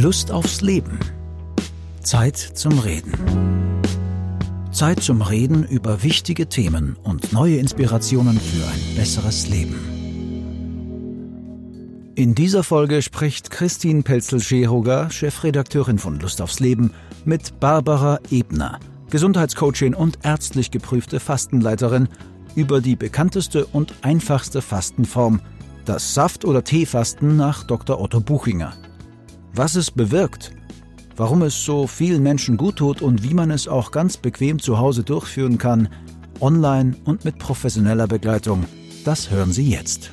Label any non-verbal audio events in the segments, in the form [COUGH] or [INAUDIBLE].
Lust aufs Leben. Zeit zum Reden. Zeit zum Reden über wichtige Themen und neue Inspirationen für ein besseres Leben. In dieser Folge spricht Christine Pelzel-Scheroger, Chefredakteurin von Lust aufs Leben, mit Barbara Ebner, Gesundheitscoachin und ärztlich geprüfte Fastenleiterin, über die bekannteste und einfachste Fastenform, das Saft- oder Teefasten nach Dr. Otto Buchinger. Was es bewirkt, warum es so vielen Menschen gut tut und wie man es auch ganz bequem zu Hause durchführen kann, online und mit professioneller Begleitung, das hören Sie jetzt.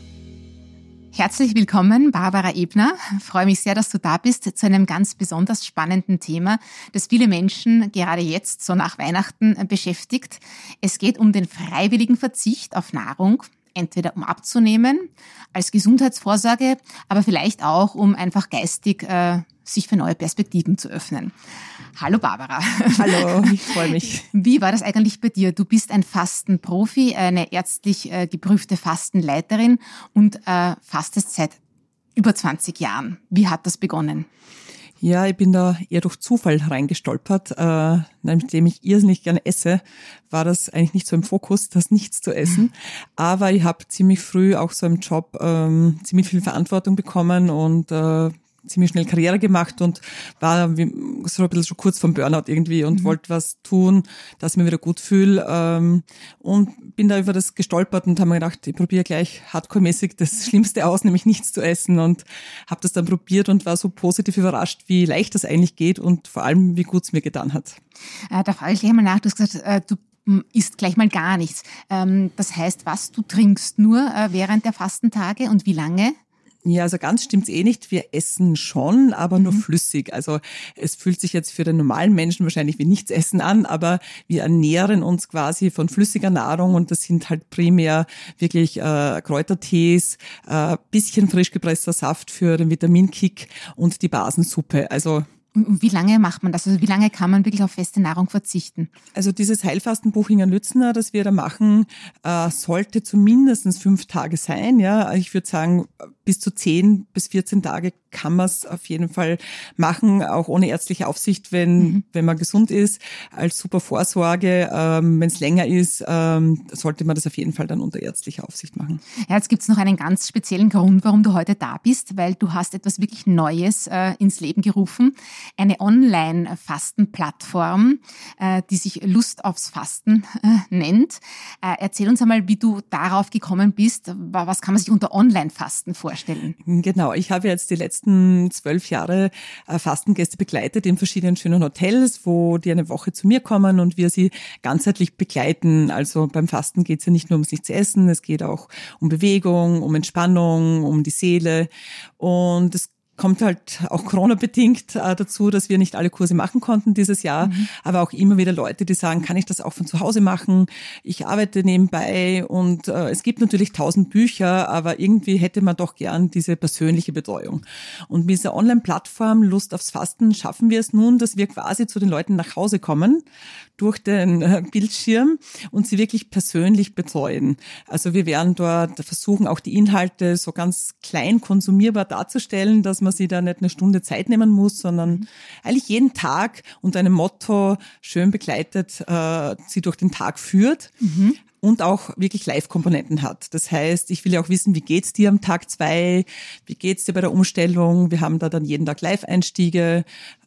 Herzlich willkommen, Barbara Ebner. Ich freue mich sehr, dass du da bist zu einem ganz besonders spannenden Thema, das viele Menschen gerade jetzt, so nach Weihnachten, beschäftigt. Es geht um den freiwilligen Verzicht auf Nahrung, entweder um abzunehmen, als Gesundheitsvorsorge, aber vielleicht auch, um einfach geistig äh, sich für neue Perspektiven zu öffnen. Hallo Barbara. Hallo, [LAUGHS] ich freue mich. Wie war das eigentlich bei dir? Du bist ein Fastenprofi, eine ärztlich äh, geprüfte Fastenleiterin und äh, fastest seit über 20 Jahren. Wie hat das begonnen? Ja, ich bin da eher durch Zufall reingestolpert. Äh, nachdem ich irrsinnig gerne esse, war das eigentlich nicht so im Fokus, das nichts zu essen. Aber ich habe ziemlich früh auch so im Job ähm, ziemlich viel Verantwortung bekommen und äh, ziemlich schnell Karriere gemacht und war so ein bisschen schon kurz vom Burnout irgendwie und mhm. wollte was tun, dass ich mich wieder gut fühle. Ähm, und bin da über das gestolpert und habe mir gedacht, ich probiere gleich hardcore-mäßig das [LAUGHS] Schlimmste aus, nämlich nichts zu essen und habe das dann probiert und war so positiv überrascht, wie leicht das eigentlich geht und vor allem, wie gut es mir getan hat. Äh, da frage ich gleich mal nach, du hast gesagt, äh, du isst gleich mal gar nichts. Ähm, das heißt, was du trinkst nur äh, während der Fastentage und wie lange? Ja, also ganz stimmt's eh nicht. Wir essen schon, aber nur mhm. flüssig. Also es fühlt sich jetzt für den normalen Menschen wahrscheinlich wie nichts essen an, aber wir ernähren uns quasi von flüssiger Nahrung und das sind halt primär wirklich äh, Kräutertees, äh, bisschen frisch gepresster Saft für den Vitaminkick und die Basensuppe. Also und wie lange macht man das? Also wie lange kann man wirklich auf feste Nahrung verzichten? Also dieses Heilfastenbuch in Lützner, das wir da machen, äh, sollte zumindest fünf Tage sein. Ja, ich würde sagen, bis zu zehn bis 14 Tage kann man es auf jeden Fall machen, auch ohne ärztliche Aufsicht, wenn, mhm. wenn man gesund ist, als super Vorsorge. Ähm, wenn es länger ist, ähm, sollte man das auf jeden Fall dann unter ärztlicher Aufsicht machen. Ja, jetzt gibt es noch einen ganz speziellen Grund, warum du heute da bist, weil du hast etwas wirklich Neues äh, ins Leben gerufen. Eine Online-Fastenplattform, äh, die sich Lust aufs Fasten äh, nennt. Äh, erzähl uns einmal, wie du darauf gekommen bist. Was kann man sich unter Online-Fasten vorstellen? Genau, ich habe jetzt die letzten letzten zwölf Jahre äh, Fastengäste begleitet in verschiedenen schönen Hotels, wo die eine Woche zu mir kommen und wir sie ganzheitlich begleiten. Also beim Fasten geht es ja nicht nur ums Nichts essen, es geht auch um Bewegung, um Entspannung, um die Seele. Und es kommt halt auch Corona-bedingt äh, dazu, dass wir nicht alle Kurse machen konnten dieses Jahr, mhm. aber auch immer wieder Leute, die sagen, kann ich das auch von zu Hause machen? Ich arbeite nebenbei und äh, es gibt natürlich tausend Bücher, aber irgendwie hätte man doch gern diese persönliche Betreuung. Und mit dieser Online-Plattform Lust aufs Fasten schaffen wir es nun, dass wir quasi zu den Leuten nach Hause kommen durch den äh, Bildschirm und sie wirklich persönlich betreuen. Also wir werden dort versuchen, auch die Inhalte so ganz klein konsumierbar darzustellen, dass man sich da nicht eine Stunde Zeit nehmen muss, sondern mhm. eigentlich jeden Tag unter einem Motto schön begleitet äh, sie durch den Tag führt. Mhm und auch wirklich Live-Komponenten hat. Das heißt, ich will ja auch wissen, wie geht's dir am Tag zwei, wie geht's dir bei der Umstellung. Wir haben da dann jeden Tag Live-Einstiege,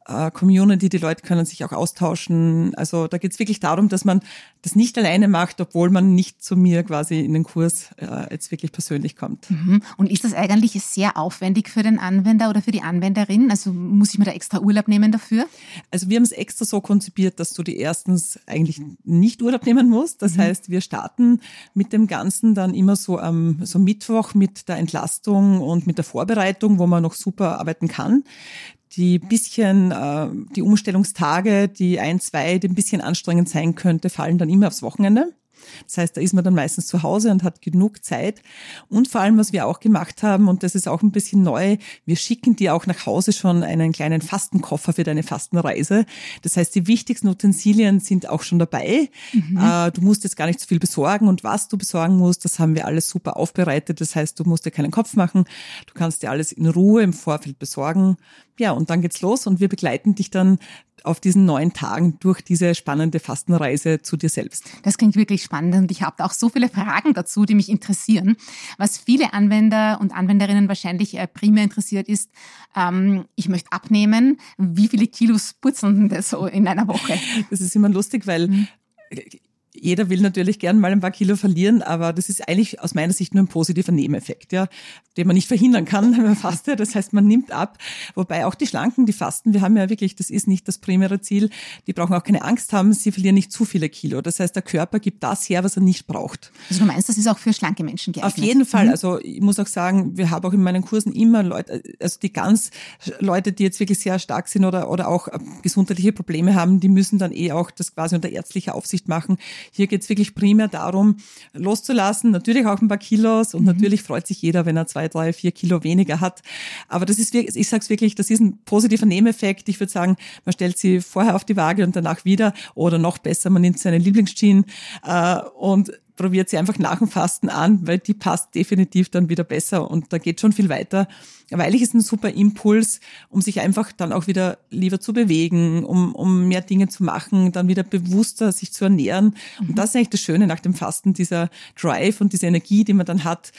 äh, Community, die Leute können sich auch austauschen. Also da geht es wirklich darum, dass man das nicht alleine macht, obwohl man nicht zu mir quasi in den Kurs äh, jetzt wirklich persönlich kommt. Mhm. Und ist das eigentlich sehr aufwendig für den Anwender oder für die Anwenderin? Also muss ich mir da extra Urlaub nehmen dafür? Also wir haben es extra so konzipiert, dass du die erstens eigentlich nicht Urlaub nehmen musst. Das mhm. heißt, wir starten mit dem Ganzen dann immer so am so Mittwoch mit der Entlastung und mit der Vorbereitung, wo man noch super arbeiten kann die bisschen, äh, die Umstellungstage, die ein, zwei, die ein bisschen anstrengend sein könnte, fallen dann immer aufs Wochenende. Das heißt, da ist man dann meistens zu Hause und hat genug Zeit. Und vor allem, was wir auch gemacht haben, und das ist auch ein bisschen neu, wir schicken dir auch nach Hause schon einen kleinen Fastenkoffer für deine Fastenreise. Das heißt, die wichtigsten Utensilien sind auch schon dabei. Mhm. Äh, du musst jetzt gar nicht so viel besorgen und was du besorgen musst, das haben wir alles super aufbereitet. Das heißt, du musst dir keinen Kopf machen. Du kannst dir alles in Ruhe im Vorfeld besorgen. Ja, und dann geht's los und wir begleiten dich dann auf diesen neun Tagen durch diese spannende Fastenreise zu dir selbst. Das klingt wirklich spannend und ich habe auch so viele Fragen dazu, die mich interessieren. Was viele Anwender und Anwenderinnen wahrscheinlich äh, primär interessiert ist, ähm, ich möchte abnehmen. Wie viele Kilos purzeln das so in einer Woche? Das ist immer lustig, weil mhm jeder will natürlich gern mal ein paar Kilo verlieren, aber das ist eigentlich aus meiner Sicht nur ein positiver Nebeneffekt, ja, den man nicht verhindern kann, [LAUGHS] wenn man fastet. Das heißt, man nimmt ab. Wobei auch die Schlanken, die fasten, wir haben ja wirklich, das ist nicht das primäre Ziel. Die brauchen auch keine Angst haben, sie verlieren nicht zu viele Kilo. Das heißt, der Körper gibt das her, was er nicht braucht. Also du meinst, das ist auch für schlanke Menschen geeignet? Auf jeden Fall. Mhm. Also ich muss auch sagen, wir haben auch in meinen Kursen immer Leute, also die ganz Leute, die jetzt wirklich sehr stark sind oder, oder auch gesundheitliche Probleme haben, die müssen dann eh auch das quasi unter ärztlicher Aufsicht machen hier geht es wirklich primär darum, loszulassen, natürlich auch ein paar Kilos und mhm. natürlich freut sich jeder, wenn er zwei, drei, vier Kilo weniger hat. Aber das ist, ich sage es wirklich, das ist ein positiver Nebeneffekt. Ich würde sagen, man stellt sie vorher auf die Waage und danach wieder oder noch besser, man nimmt seine Lieblingsjeans äh, und probiert sie einfach nach dem Fasten an, weil die passt definitiv dann wieder besser und da geht schon viel weiter. Weil ich ist ein super Impuls, um sich einfach dann auch wieder lieber zu bewegen, um, um mehr Dinge zu machen, dann wieder bewusster sich zu ernähren. Und mhm. das ist eigentlich das Schöne nach dem Fasten, dieser Drive und diese Energie, die man dann hat,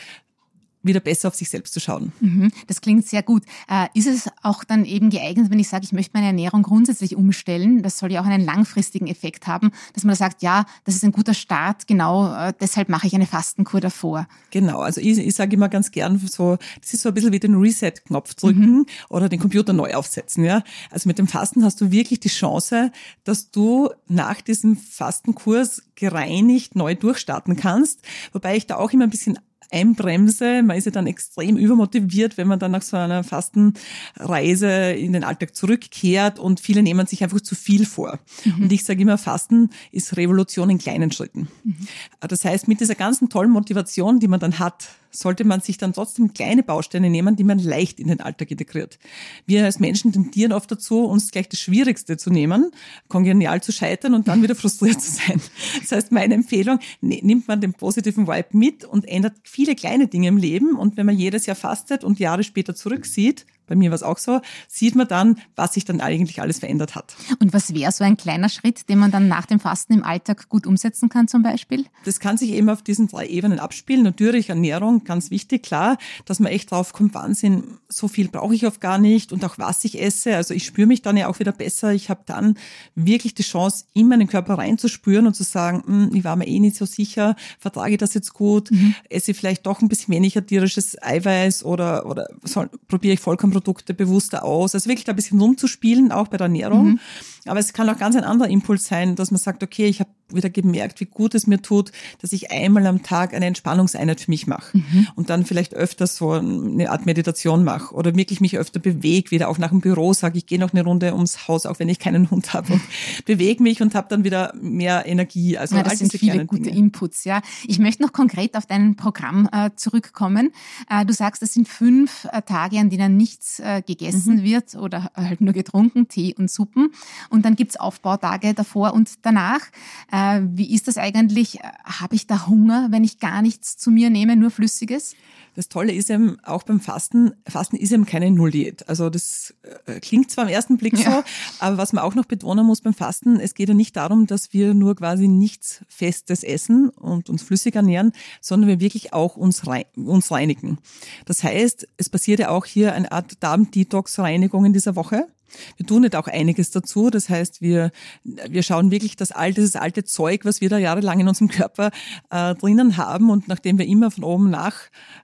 wieder besser auf sich selbst zu schauen. Mhm, das klingt sehr gut. Äh, ist es auch dann eben geeignet, wenn ich sage, ich möchte meine Ernährung grundsätzlich umstellen? Das soll ja auch einen langfristigen Effekt haben, dass man sagt, ja, das ist ein guter Start, genau äh, deshalb mache ich eine Fastenkur davor. Genau, also ich, ich sage immer ganz gern so, das ist so ein bisschen wie den Reset-Knopf drücken mhm. oder den Computer neu aufsetzen. Ja? Also mit dem Fasten hast du wirklich die Chance, dass du nach diesem Fastenkurs gereinigt neu durchstarten kannst. Wobei ich da auch immer ein bisschen einbremse. Man ist ja dann extrem übermotiviert, wenn man dann nach so einer Fastenreise in den Alltag zurückkehrt und viele nehmen sich einfach zu viel vor. Mhm. Und ich sage immer, Fasten ist Revolution in kleinen Schritten. Mhm. Das heißt, mit dieser ganzen tollen Motivation, die man dann hat, sollte man sich dann trotzdem kleine Bausteine nehmen, die man leicht in den Alltag integriert. Wir als Menschen tendieren oft dazu, uns gleich das Schwierigste zu nehmen, kongenial zu scheitern und dann wieder frustriert zu sein. Das heißt, meine Empfehlung, ne, nimmt man den positiven Vibe mit und ändert viele kleine Dinge im Leben. Und wenn man jedes Jahr fastet und Jahre später zurücksieht, bei mir war es auch so, sieht man dann, was sich dann eigentlich alles verändert hat. Und was wäre so ein kleiner Schritt, den man dann nach dem Fasten im Alltag gut umsetzen kann zum Beispiel? Das kann sich eben auf diesen drei Ebenen abspielen. Natürlich Ernährung, ganz wichtig, klar, dass man echt drauf kommt, Wahnsinn, so viel brauche ich oft gar nicht und auch was ich esse. Also ich spüre mich dann ja auch wieder besser. Ich habe dann wirklich die Chance, in meinen Körper reinzuspüren und zu sagen, hm, ich war mir eh nicht so sicher, vertrage ich das jetzt gut, mhm. esse ich vielleicht doch ein bisschen weniger tierisches Eiweiß oder, oder soll, probiere ich vollkommen Produkte bewusster aus. Also wirklich da ein bisschen rumzuspielen, auch bei der Ernährung. Mhm. Aber es kann auch ganz ein anderer Impuls sein, dass man sagt, okay, ich habe wieder gemerkt, wie gut es mir tut, dass ich einmal am Tag eine Entspannungseinheit für mich mache mhm. und dann vielleicht öfter so eine Art Meditation mache oder wirklich mich öfter bewege, wieder auch nach dem Büro sage, ich gehe noch eine Runde ums Haus, auch wenn ich keinen Hund habe und [LAUGHS] bewege mich und habe dann wieder mehr Energie. Also ja, das sind viele gute Dinge. Inputs. Ja, ich möchte noch konkret auf dein Programm äh, zurückkommen. Äh, du sagst, es sind fünf äh, Tage, an denen nichts äh, gegessen mhm. wird oder halt nur getrunken, Tee und Suppen. Und dann gibt's Aufbautage davor und danach. Äh, wie ist das eigentlich? Habe ich da Hunger, wenn ich gar nichts zu mir nehme, nur Flüssiges? Das Tolle ist eben auch beim Fasten, Fasten ist eben keine Nulldiät. Also das äh, klingt zwar am ersten Blick ja. so, aber was man auch noch betonen muss beim Fasten, es geht ja nicht darum, dass wir nur quasi nichts Festes essen und uns flüssig ernähren, sondern wir wirklich auch uns reinigen. Das heißt, es passiert ja auch hier eine Art Darm-Detox-Reinigung in dieser Woche. Wir tun nicht auch einiges dazu. Das heißt, wir, wir schauen wirklich das alte, das alte Zeug, was wir da jahrelang in unserem Körper äh, drinnen haben. Und nachdem wir immer von oben nach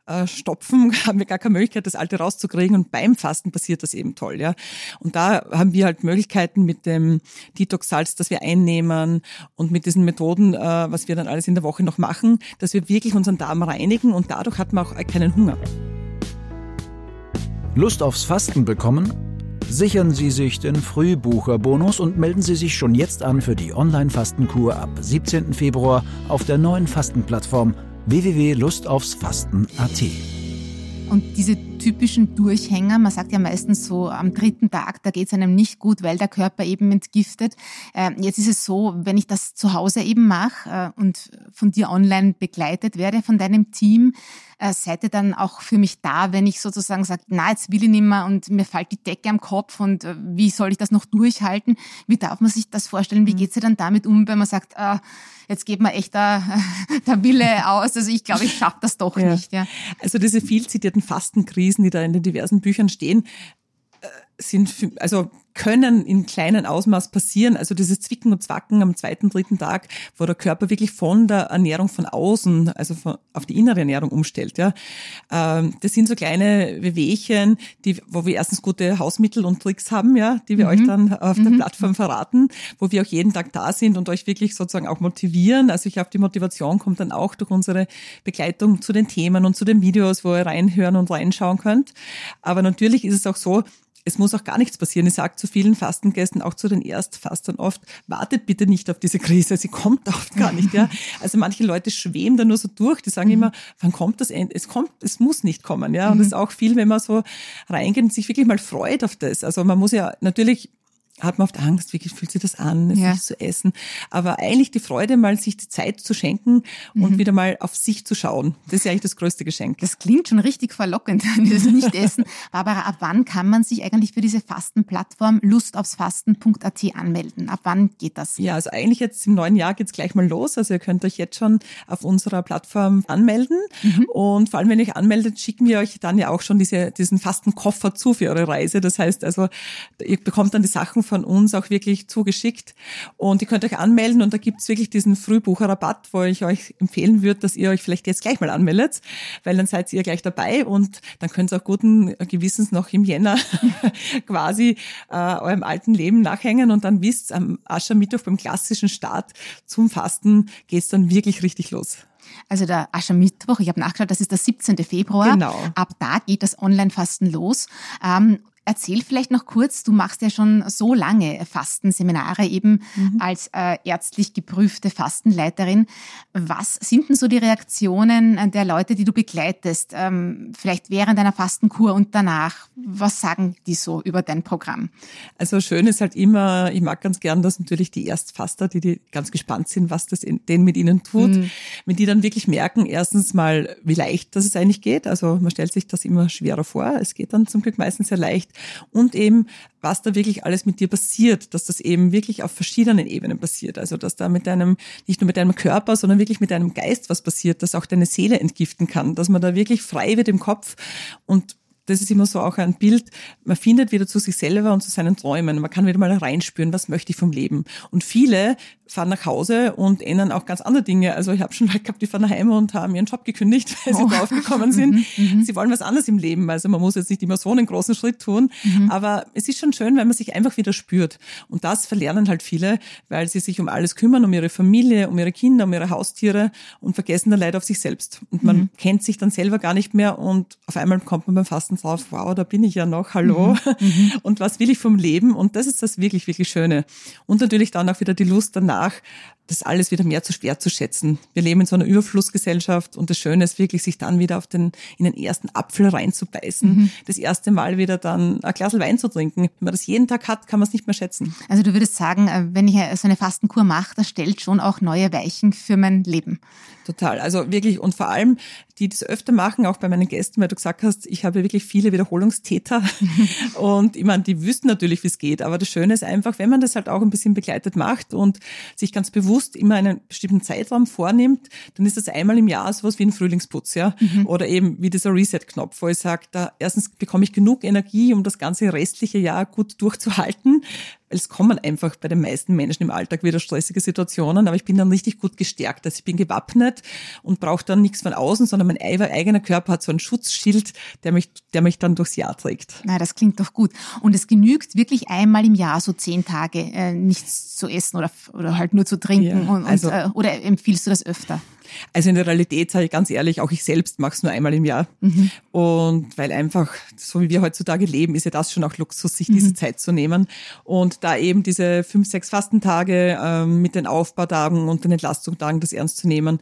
äh, stopfen, [LAUGHS] haben wir gar keine Möglichkeit, das alte rauszukriegen. Und beim Fasten passiert das eben toll, ja. Und da haben wir halt Möglichkeiten mit dem Detox-Salz, das wir einnehmen und mit diesen Methoden, äh, was wir dann alles in der Woche noch machen, dass wir wirklich unseren Darm reinigen und dadurch hat man auch keinen Hunger. Lust aufs Fasten bekommen? Sichern Sie sich den Frühbucherbonus und melden Sie sich schon jetzt an für die Online-Fastenkur ab 17. Februar auf der neuen Fastenplattform www.lustaufsfasten.at. Und diese typischen Durchhänger, man sagt ja meistens so am dritten Tag, da geht es einem nicht gut, weil der Körper eben entgiftet. Äh, jetzt ist es so, wenn ich das zu Hause eben mache äh, und von dir online begleitet werde, von deinem Team, äh, seid ihr dann auch für mich da, wenn ich sozusagen sage, na, jetzt will ich nicht mehr und mir fällt die Decke am Kopf und wie soll ich das noch durchhalten? Wie darf man sich das vorstellen? Wie mhm. geht sie dann damit um, wenn man sagt, jetzt geht mir echt der, [LAUGHS] der Wille aus. Also ich glaube, ich schaffe das doch [LAUGHS] ja. nicht. Ja. Also diese viel zitierten Fastenkrisen, die da in den diversen Büchern stehen, äh, sind, also können in kleinen Ausmaß passieren. Also dieses Zwicken und Zwacken am zweiten, dritten Tag, wo der Körper wirklich von der Ernährung von außen, also von, auf die innere Ernährung umstellt. Ja, ähm, das sind so kleine Wehwehchen, die, wo wir erstens gute Hausmittel und Tricks haben, ja, die wir mhm. euch dann auf der mhm. Plattform verraten, wo wir auch jeden Tag da sind und euch wirklich sozusagen auch motivieren. Also ich glaube, die Motivation kommt dann auch durch unsere Begleitung zu den Themen und zu den Videos, wo ihr reinhören und reinschauen könnt. Aber natürlich ist es auch so, es muss auch gar nichts passieren. Ich sage zu vielen Fastengästen, auch zu den Erstfastern oft, wartet bitte nicht auf diese Krise, sie kommt oft gar nicht. Ja? [LAUGHS] Also manche Leute schweben da nur so durch, die sagen mhm. immer, wann kommt das Ende? Es kommt, es muss nicht kommen. Ja? Und es mhm. ist auch viel, wenn man so reingeht und sich wirklich mal freut auf das. Also man muss ja natürlich hat man oft Angst, wie fühlt sich das an, es ja. nicht zu essen. Aber eigentlich die Freude, mal sich die Zeit zu schenken und mhm. wieder mal auf sich zu schauen. Das ist ja eigentlich das größte Geschenk. Das klingt schon richtig verlockend, [LAUGHS] das nicht essen. Barbara, ab wann kann man sich eigentlich für diese Fastenplattform lustaufsfasten.at anmelden? Ab wann geht das? Ja, also eigentlich jetzt im neuen Jahr geht's gleich mal los. Also ihr könnt euch jetzt schon auf unserer Plattform anmelden. Mhm. Und vor allem, wenn ihr euch anmeldet, schicken wir euch dann ja auch schon diese, diesen Fastenkoffer zu für eure Reise. Das heißt also, ihr bekommt dann die Sachen von uns auch wirklich zugeschickt. Und ihr könnt euch anmelden und da gibt's wirklich diesen Frühbucherrabatt, wo ich euch empfehlen würde, dass ihr euch vielleicht jetzt gleich mal anmeldet, weil dann seid ihr gleich dabei und dann könnt ihr auch guten Gewissens noch im Jänner [LAUGHS] quasi äh, eurem alten Leben nachhängen und dann wisst, am Aschermittwoch beim klassischen Start zum Fasten geht's dann wirklich richtig los. Also der Aschermittwoch, ich habe nachgeschaut, das ist der 17. Februar. Genau. Ab da geht das Online-Fasten los. Ähm, Erzähl vielleicht noch kurz, du machst ja schon so lange Fastenseminare eben mhm. als äh, ärztlich geprüfte Fastenleiterin. Was sind denn so die Reaktionen der Leute, die du begleitest, ähm, vielleicht während einer Fastenkur und danach? Was sagen die so über dein Programm? Also schön ist halt immer, ich mag ganz gern, dass natürlich die Erstfaster, die, die ganz gespannt sind, was das in, denn mit ihnen tut, mhm. wenn die dann wirklich merken, erstens mal, wie leicht das es eigentlich geht. Also man stellt sich das immer schwerer vor. Es geht dann zum Glück meistens sehr leicht und eben, was da wirklich alles mit dir passiert, dass das eben wirklich auf verschiedenen Ebenen passiert. Also, dass da mit deinem, nicht nur mit deinem Körper, sondern wirklich mit deinem Geist was passiert, dass auch deine Seele entgiften kann, dass man da wirklich frei wird im Kopf und das ist immer so auch ein Bild, man findet wieder zu sich selber und zu seinen Träumen. Man kann wieder mal reinspüren, was möchte ich vom Leben. Und viele fahren nach Hause und ändern auch ganz andere Dinge. Also ich habe schon [LAUGHS] Leute gehabt, die fahren nach Hause und haben ihren Job gekündigt, weil oh. sie draufgekommen sind. [LAUGHS] Mhm, mhm. sie wollen was anderes im Leben. Also man muss jetzt nicht immer so einen großen Schritt tun. Mhm. Aber es ist schon schön, wenn man sich einfach wieder spürt. Und das verlernen halt viele, weil sie sich um alles kümmern, um ihre Familie, um ihre Kinder, um ihre Haustiere und vergessen dann leider auf sich selbst. Und man mhm. kennt sich dann selber gar nicht mehr und auf einmal kommt man beim Fasten drauf, wow, da bin ich ja noch, hallo. [LAUGHS] Und was will ich vom Leben? Und das ist das wirklich, wirklich Schöne. Und natürlich dann auch wieder die Lust danach, danach das alles wieder mehr zu schwer zu schätzen. Wir leben in so einer Überflussgesellschaft und das Schöne ist wirklich, sich dann wieder auf den, in den ersten Apfel reinzubeißen, mhm. das erste Mal wieder dann ein Glas Wein zu trinken. Wenn man das jeden Tag hat, kann man es nicht mehr schätzen. Also du würdest sagen, äh, wenn ich so eine Fastenkur mache, das stellt schon auch neue Weichen für mein Leben. Total. Also wirklich und vor allem, die das öfter machen, auch bei meinen Gästen, weil du gesagt hast, ich habe wirklich viele Wiederholungstäter [LAUGHS] und ich meine, die wüssten natürlich, wie es geht, aber das Schöne ist einfach, wenn man das halt auch ein bisschen begleitet macht und sich ganz bewusst immer einen bestimmten Zeitraum vornimmt, dann ist das einmal im Jahr sowas wie ein Frühlingsputz, ja, mhm. oder eben wie dieser Reset-Knopf, wo ich sage, da erstens bekomme ich genug Energie, um das ganze restliche Jahr gut durchzuhalten, es kommen einfach bei den meisten Menschen im Alltag wieder stressige Situationen, aber ich bin dann richtig gut gestärkt. Also ich bin gewappnet und brauche dann nichts von außen, sondern mein eigener Körper hat so ein Schutzschild, der mich, der mich dann durchs Jahr trägt. Na, das klingt doch gut. Und es genügt wirklich einmal im Jahr, so zehn Tage, äh, nichts zu essen oder, oder halt nur zu trinken. Ja, und, also, und, äh, oder empfiehlst du das öfter? Also in der Realität sage ich ganz ehrlich, auch ich selbst mache es nur einmal im Jahr. Mhm. Und weil einfach, so wie wir heutzutage leben, ist ja das schon auch Luxus, sich diese mhm. Zeit zu nehmen. Und da eben diese fünf, sechs Fastentage ähm, mit den Aufbautagen und den Entlastungstagen das ernst zu nehmen,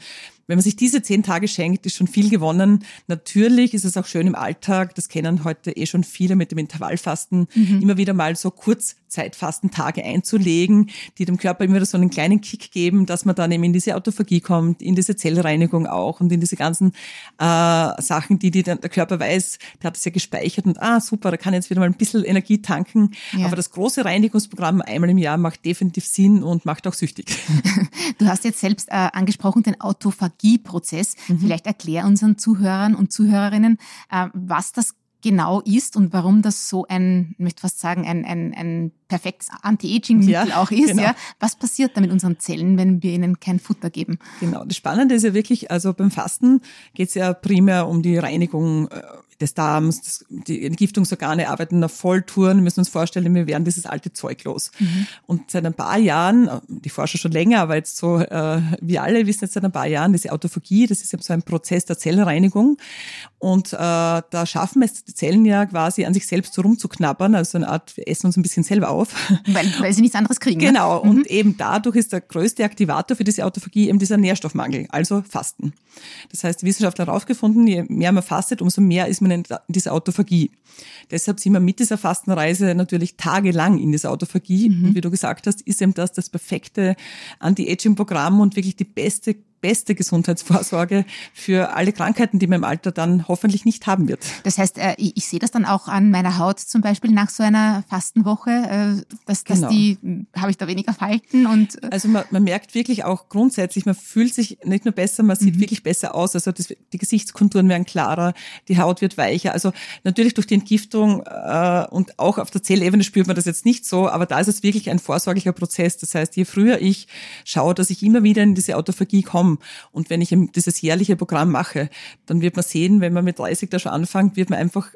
wenn man sich diese zehn Tage schenkt, ist schon viel gewonnen. Natürlich ist es auch schön im Alltag, das kennen heute eh schon viele mit dem Intervallfasten, mhm. immer wieder mal so Kurzzeitfastentage einzulegen, die dem Körper immer wieder so einen kleinen Kick geben, dass man dann eben in diese Autophagie kommt, in diese Zellreinigung auch und in diese ganzen äh, Sachen, die, die der Körper weiß, der hat es ja gespeichert und ah, super, da kann jetzt wieder mal ein bisschen Energie tanken. Ja. Aber das große Reinigungsprogramm einmal im Jahr macht definitiv Sinn und macht auch süchtig. [LAUGHS] Du hast jetzt selbst äh, angesprochen den Autophagie Magieprozess. Mhm. Vielleicht erklär unseren Zuhörern und Zuhörerinnen, äh, was das genau ist und warum das so ein, ich möchte fast sagen, ein, ein, ein perfektes Anti-Aging-Mittel ja, auch ist. Genau. Ja. Was passiert da mit unseren Zellen, wenn wir ihnen kein Futter geben? Genau, das Spannende ist ja wirklich, also beim Fasten geht es ja primär um die Reinigung äh, des Darms, das, die Entgiftungsorgane arbeiten auf Volltouren, wir müssen uns vorstellen, wir werden dieses alte Zeug los. Mhm. Und seit ein paar Jahren, die Forscher schon länger, aber jetzt so, äh, wir alle wissen jetzt seit ein paar Jahren, diese Autophagie, das ist ja so ein Prozess der Zellreinigung. Und äh, da schaffen es die Zellen ja quasi an sich selbst so rumzuknabbern, also eine Art, wir essen uns ein bisschen selber auf. Weil, weil sie nichts anderes kriegen. Ne? Genau, ne? und mhm. eben dadurch ist der größte Aktivator für diese Autophagie eben dieser Nährstoffmangel, also Fasten. Das heißt, die Wissenschaftler haben herausgefunden, je mehr man fastet, umso mehr ist man in dieser Autophagie. Deshalb sind wir mit dieser Fastenreise natürlich tagelang in dieser Autophagie. Mhm. Und wie du gesagt hast, ist eben das das perfekte Anti-Aging-Programm und wirklich die beste beste Gesundheitsvorsorge für alle Krankheiten, die man im Alter dann hoffentlich nicht haben wird. Das heißt, äh, ich sehe das dann auch an meiner Haut zum Beispiel nach so einer Fastenwoche, äh, dass, dass genau. die, habe ich da weniger Falten und. Äh, also man, man merkt wirklich auch grundsätzlich, man fühlt sich nicht nur besser, man sieht mhm. wirklich besser aus. Also das, die Gesichtskonturen werden klarer, die Haut wird weicher. Also natürlich durch die Entgiftung äh, und auch auf der Zellebene spürt man das jetzt nicht so, aber da ist es wirklich ein vorsorglicher Prozess. Das heißt, je früher ich schaue, dass ich immer wieder in diese Autophagie komme, und wenn ich dieses jährliche Programm mache, dann wird man sehen, wenn man mit 30 da schon anfängt, wird man einfach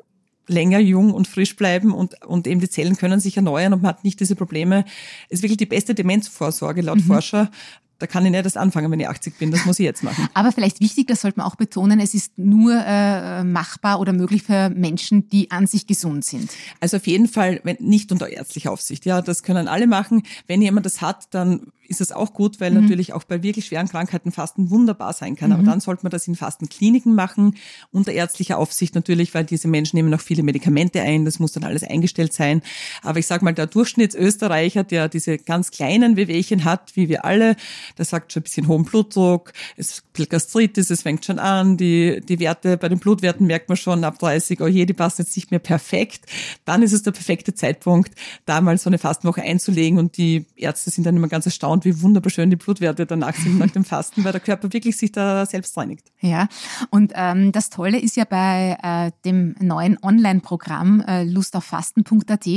länger jung und frisch bleiben und, und eben die Zellen können sich erneuern und man hat nicht diese Probleme. Es ist wirklich die beste Demenzvorsorge laut mhm. Forscher, da kann ich nicht erst anfangen, wenn ich 80 bin. Das muss ich jetzt machen. Aber vielleicht wichtig, das sollte man auch betonen, es ist nur äh, machbar oder möglich für Menschen, die an sich gesund sind. Also auf jeden Fall wenn, nicht unter ärztlicher Aufsicht. Ja, das können alle machen. Wenn jemand das hat, dann ist es auch gut, weil mhm. natürlich auch bei wirklich schweren Krankheiten Fasten wunderbar sein kann. Mhm. Aber dann sollte man das in Fastenkliniken machen, unter ärztlicher Aufsicht natürlich, weil diese Menschen nehmen auch viele Medikamente ein. Das muss dann alles eingestellt sein. Aber ich sage mal, der Durchschnittsösterreicher, der diese ganz kleinen Wehwehchen hat, wie wir alle, der sagt schon ein bisschen hohen Blutdruck, es ist Gastritis, es fängt schon an, die, die Werte, bei den Blutwerten merkt man schon ab 30, oh je, die passen jetzt nicht mehr perfekt. Dann ist es der perfekte Zeitpunkt, da mal so eine Fastenwoche einzulegen und die Ärzte sind dann immer ganz erstaunt, wie wunderbar schön die Blutwerte danach sind nach dem Fasten, weil der Körper wirklich sich da selbst reinigt. Ja, und ähm, das Tolle ist ja bei äh, dem neuen Online-Programm äh, lustauffasten.at,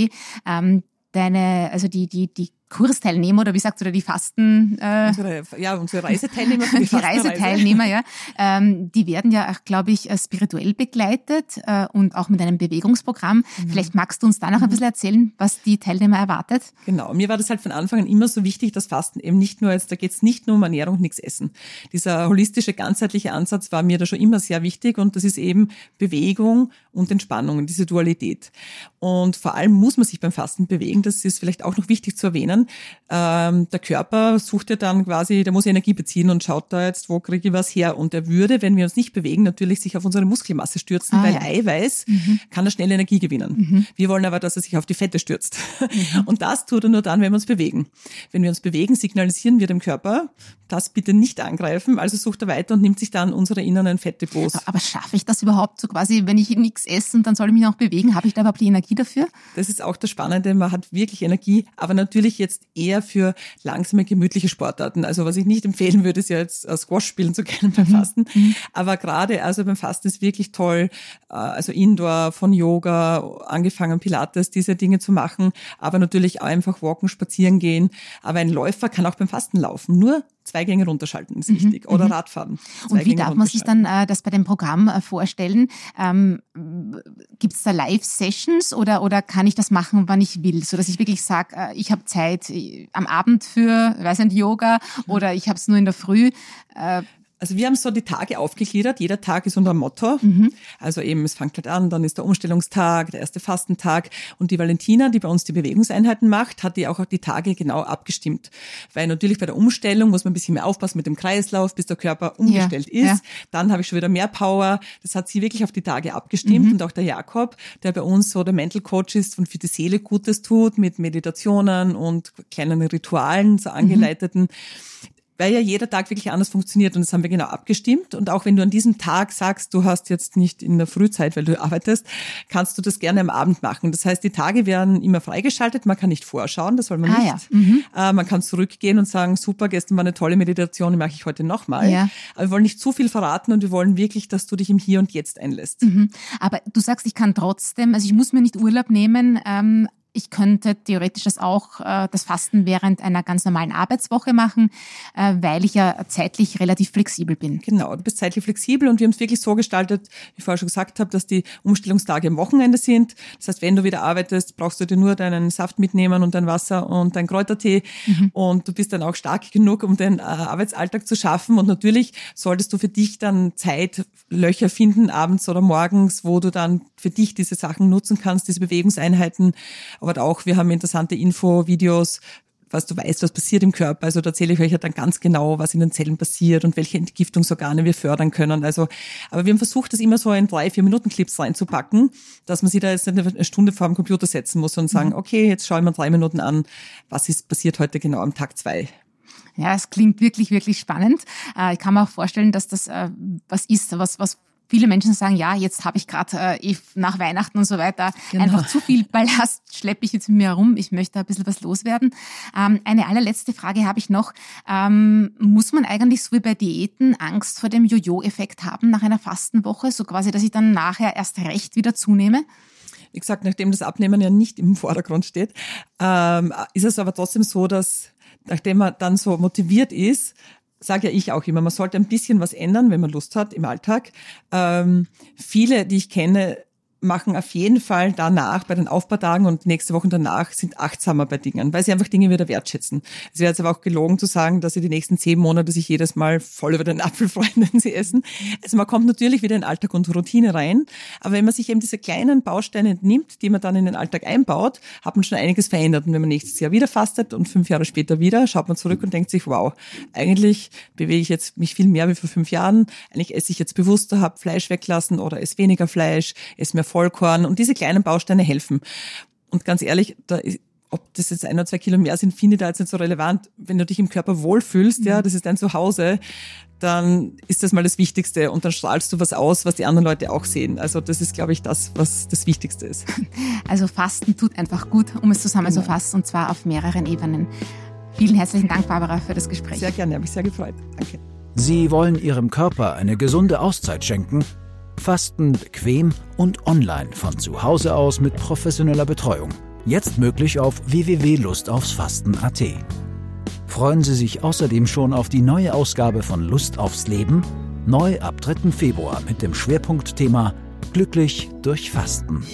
ähm, deine, also die, die, die Kursteilnehmer oder wie sagt oder die Fasten äh, unsere, ja unsere Reiseteilnehmer die, [LAUGHS] die Reiseteilnehmer ja. Ähm, die werden ja auch glaube ich äh, spirituell begleitet äh, und auch mit einem Bewegungsprogramm. Mhm. vielleicht magst du uns da noch ein mhm. bisschen erzählen was die Teilnehmer erwartet. Genau. Mir war das halt von Anfang an immer so wichtig dass Fasten eben nicht nur jetzt da geht es nicht nur um Ernährung nichts essen. Dieser holistische ganzheitliche Ansatz war mir da schon immer sehr wichtig und das ist eben Bewegung und Entspannung diese Dualität. Und vor allem muss man sich beim Fasten bewegen. Das ist vielleicht auch noch wichtig zu erwähnen können. Ähm, der Körper sucht ja dann quasi, der muss Energie beziehen und schaut da jetzt, wo kriege ich was her. Und er würde, wenn wir uns nicht bewegen, natürlich sich auf unsere Muskelmasse stürzen, ah, weil ja. Eiweiß mhm. kann er schnell Energie gewinnen. Mhm. Wir wollen aber, dass er sich auf die Fette stürzt. Mhm. [LAUGHS] Und das tut er nur dann, wenn wir uns bewegen. Wenn wir uns bewegen, signalisieren wir dem Körper, das bitte nicht angreifen. Also sucht er weiter und nimmt sich dann unsere inneren Fettdepots. Aber schaffe ich das überhaupt so quasi, wenn ich nichts esse und dann soll ich mich noch bewegen? Habe ich da überhaupt die Energie dafür? Das ist auch das Spannende. Man hat wirklich Energie, aber natürlich jetzt eher für langsame, gemütliche Sportarten. Also was ich nicht empfehlen würde, ist ja jetzt äh, Squash spielen zu [LAUGHS] können beim mhm. Fasten. Mhm. Aber gerade also beim Fasten ist wirklich toll, äh, also Indoor, von Yoga, angefangen Pilates, diese Dinge zu machen, aber natürlich auch einfach walken, spazieren gehen. Aber ein Läufer kann auch beim Fasten laufen. Nur zwei Gänge runterschalten ist mhm, wichtig. Oder mhm. Radfahren. Und wie darf man sich dann äh, das bei dem Programm äh, vorstellen? Ähm, Gibt es da Live-Sessions oder, oder kann ich das machen, wann ich will? So dass ich wirklich sage, äh, ich habe Zeit äh, am Abend für, weiß nicht, Yoga oder ich habe es nur in der Früh. Also wir haben so die Tage aufgegliedert. Jeder Tag ist unser Motto. Mhm. Also eben, es fängt halt an, dann ist der Umstellungstag, der erste Fastentag. Und die Valentina, die bei uns die Bewegungseinheiten macht, hat die auch die Tage genau abgestimmt. Weil natürlich bei der Umstellung muss man ein bisschen mehr aufpassen mit dem Kreislauf, bis der Körper umgestellt ja, ist. Ja. Dann habe ich schon wieder mehr Power. Das hat sie wirklich auf die Tage abgestimmt. Mhm. Und auch der Jakob, der bei uns so der Mental Coach ist und für die Seele Gutes tut mit Meditationen und kleinen Ritualen, so mhm. angeleiteten. Mhm weil ja jeder Tag wirklich anders funktioniert und das haben wir genau abgestimmt. Und auch wenn du an diesem Tag sagst, du hast jetzt nicht in der Frühzeit, weil du arbeitest, kannst du das gerne am Abend machen. Das heißt, die Tage werden immer freigeschaltet, man kann nicht vorschauen, das soll man ah, nicht. Ja. Mhm. Äh, man kann zurückgehen und sagen, super, gestern war eine tolle Meditation, die mache ich heute nochmal. Ja. Aber wir wollen nicht zu viel verraten und wir wollen wirklich, dass du dich im Hier und Jetzt einlässt. Mhm. Aber du sagst, ich kann trotzdem, also ich muss mir nicht Urlaub nehmen, ähm, ich könnte theoretisch das auch, äh, das Fasten während einer ganz normalen Arbeitswoche machen, äh, weil ich ja zeitlich relativ flexibel bin. Genau, du bist zeitlich flexibel und wir haben es wirklich so gestaltet, wie ich vorher schon gesagt habe, dass die Umstellungstage am Wochenende sind. Das heißt, wenn du wieder arbeitest, brauchst du dir nur deinen Saft mitnehmen und dein Wasser und dein Kräutertee mhm. und du bist dann auch stark genug, um den äh, Arbeitsalltag zu schaffen. Und natürlich solltest du für dich dann Zeitlöcher finden, abends oder morgens, wo du dann für dich diese Sachen nutzen kannst, diese Bewegungseinheiten aber auch wir haben interessante Info-Videos, was du weißt, was passiert im Körper. Also da erzähle ich euch ja dann ganz genau, was in den Zellen passiert und welche Entgiftungsorgane wir fördern können. Also, aber wir haben versucht, das immer so in drei, vier Minuten Clips reinzupacken, dass man sich da jetzt eine Stunde vor dem Computer setzen muss und sagen, mhm. okay, jetzt schauen wir drei Minuten an, was ist passiert heute genau am Tag zwei. Ja, es klingt wirklich, wirklich spannend. Äh, ich kann mir auch vorstellen, dass das äh, was ist, was, was viele Menschen sagen, ja, jetzt habe ich gerade äh, nach Weihnachten und so weiter genau. einfach zu viel Ballast, schleppe ich jetzt mit mir herum, ich möchte ein bisschen was loswerden. Ähm, eine allerletzte Frage habe ich noch. Ähm, muss man eigentlich so wie bei Diäten Angst vor dem Jojo-Effekt haben nach einer Fastenwoche, so quasi, dass ich dann nachher erst recht wieder zunehme? Wie gesagt, nachdem das Abnehmen ja nicht im Vordergrund steht, ähm, ist es aber trotzdem so, dass nachdem man dann so motiviert ist, sage ja ich auch immer, man sollte ein bisschen was ändern, wenn man Lust hat im Alltag. Ähm, viele, die ich kenne, machen auf jeden Fall danach bei den Aufbautagen und nächste Woche danach sind achtsamer bei Dingen, weil sie einfach Dinge wieder wertschätzen. Es wäre jetzt aber auch gelogen zu sagen, dass sie die nächsten zehn Monate sich jedes Mal voll über den Apfel freuen, [LAUGHS] wenn sie essen. Also man kommt natürlich wieder in Alltag und Routine rein, aber wenn man sich eben diese kleinen Bausteine nimmt, die man dann in den Alltag einbaut, hat man schon einiges verändert. Und wenn man nächstes Jahr wieder fastet und fünf Jahre später wieder, schaut man zurück und denkt sich, wow, eigentlich bewege ich jetzt mich viel mehr wie vor fünf Jahren. Eigentlich esse ich jetzt bewusster, habe Fleisch weglassen oder esse weniger Fleisch, esse mehr Vollkorn und diese kleinen Bausteine helfen. Und ganz ehrlich, da ist, ob das jetzt ein oder zwei Kilo mehr sind, finde ich da jetzt nicht so relevant. Wenn du dich im Körper wohlfühlst, ja, mhm. das ist dein Zuhause, dann ist das mal das Wichtigste und dann strahlst du was aus, was die anderen Leute auch sehen. Also das ist, glaube ich, das, was das Wichtigste ist. [LAUGHS] Also Fasten tut einfach gut, um es zusammenzufassen, genau. und zwar auf mehreren Ebenen. Vielen herzlichen Dank, Barbara, für das Gespräch. Sehr gerne, habe mich sehr gefreut. Danke. Sie wollen Ihrem Körper eine gesunde Auszeit schenken? Fasten bequem und online von zu Hause aus mit professioneller Betreuung. Jetzt möglich auf www.lustaufsfasten.at. Freuen Sie sich außerdem schon auf die neue Ausgabe von Lust aufs Leben, neu ab 3. Februar mit dem Schwerpunktthema Glücklich durch Fasten.